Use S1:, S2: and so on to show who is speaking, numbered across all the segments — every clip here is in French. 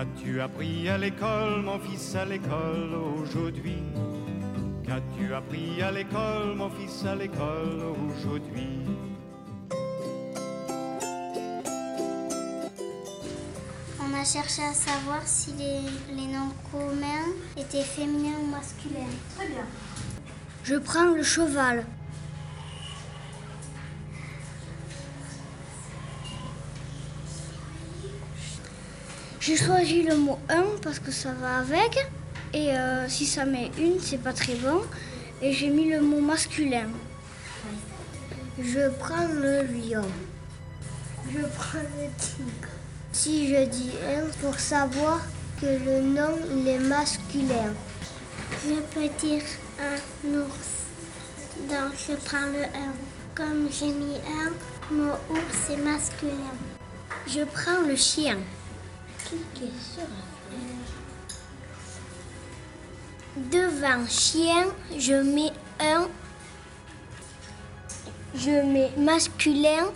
S1: Qu'as-tu appris à l'école, mon fils, à l'école aujourd'hui? Qu'as-tu appris à l'école, mon fils, à l'école aujourd'hui?
S2: On a cherché à savoir si les, les noms communs étaient féminins ou masculins.
S3: Très bien.
S4: Je prends le cheval. J'ai choisi le mot un parce que ça va avec. Et euh, si ça met une, c'est pas très bon. Et j'ai mis le mot masculin. Je prends le lion. Je prends le tigre. Si je dis un pour savoir que le nom il est masculin.
S2: Je peux dire un ours. Donc je prends le 1. Comme j'ai mis un, mon ours c'est masculin.
S4: Je prends le chien. Devant chien, je mets un. Je mets masculin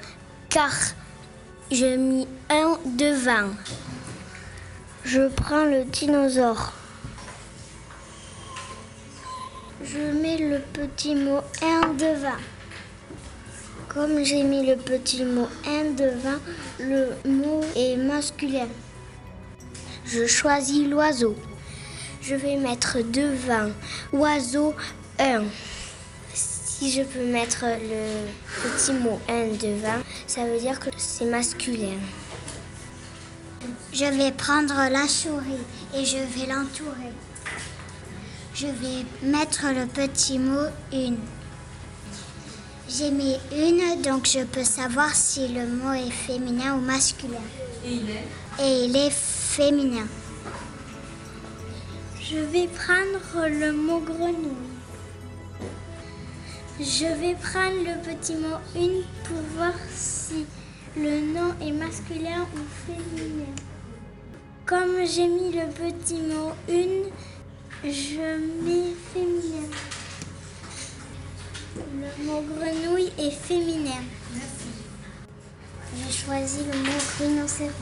S4: car je mets un devant. Je prends le dinosaure. Je mets le petit mot un devant. Comme j'ai mis le petit mot un devant, le mot est masculin. Je choisis l'oiseau. Je vais mettre devant oiseau 1. Si je peux mettre le petit mot 1 devant, ça veut dire que c'est masculin.
S2: Je vais prendre la souris et je vais l'entourer. Je vais mettre le petit mot une. J'ai mis une, donc je peux savoir si le mot est féminin ou masculin.
S3: Et il est
S2: Et il est féminin.
S4: Je vais prendre le mot grenouille. Je vais prendre le petit mot une pour voir si le nom est masculin ou féminin. Comme j'ai mis le petit mot une, je mets féminin. Mot grenouille est féminin.
S2: J'ai choisi le mot rhinocéros.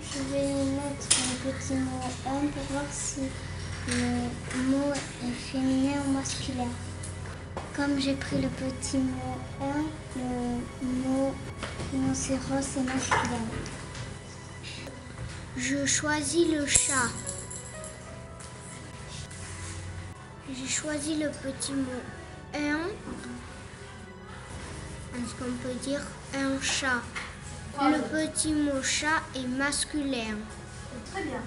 S2: Je vais mettre le petit mot 1 pour voir si le mot est féminin ou masculin. Comme j'ai pris le petit mot 1, le mot rhinocéros est masculin.
S4: Je choisis le chat. J'ai choisi le petit mot un. Est-ce qu'on peut dire un chat? Le petit mot chat est masculin.
S3: très bien.